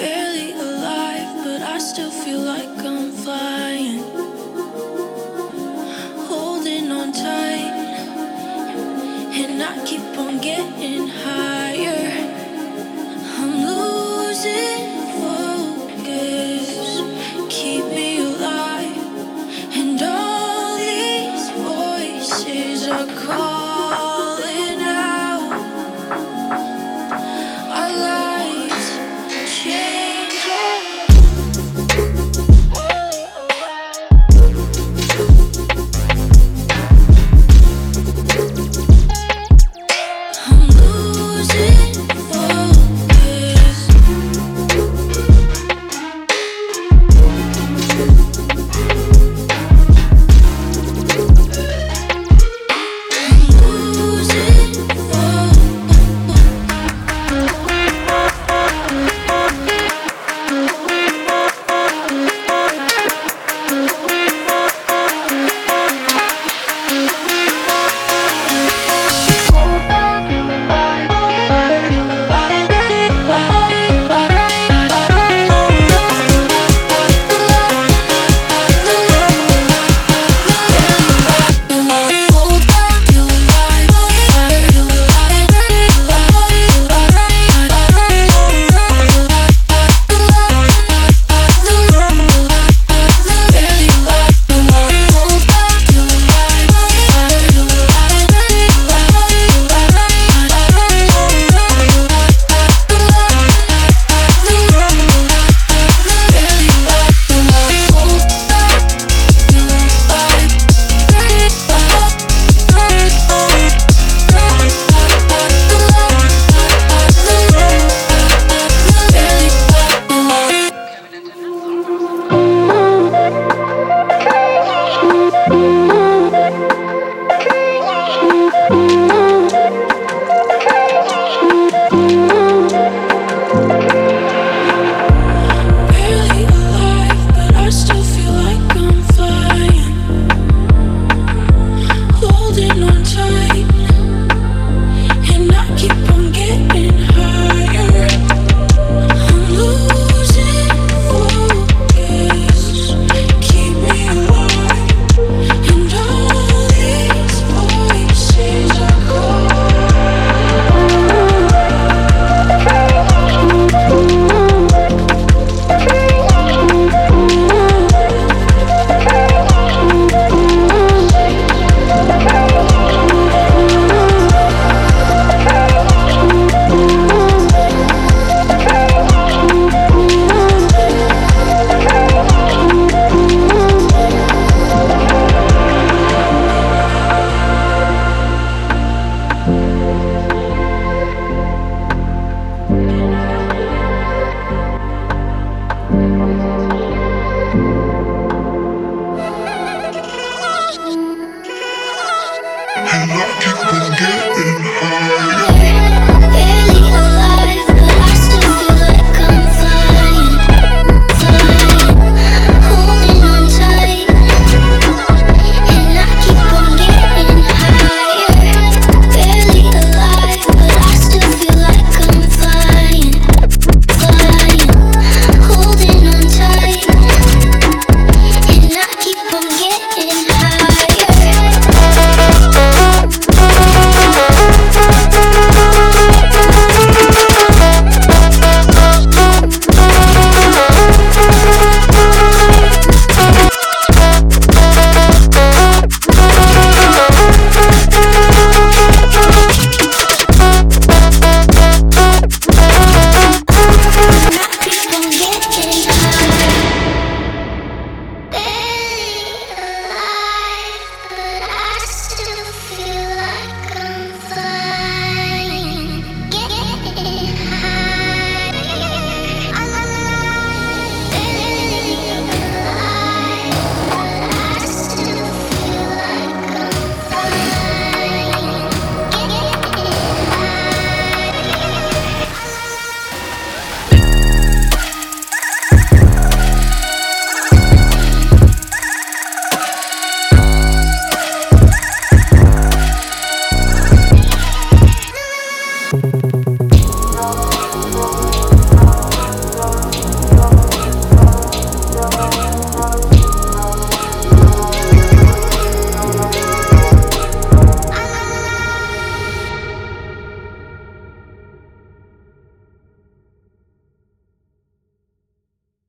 barely alive, but I still feel like I'm flying.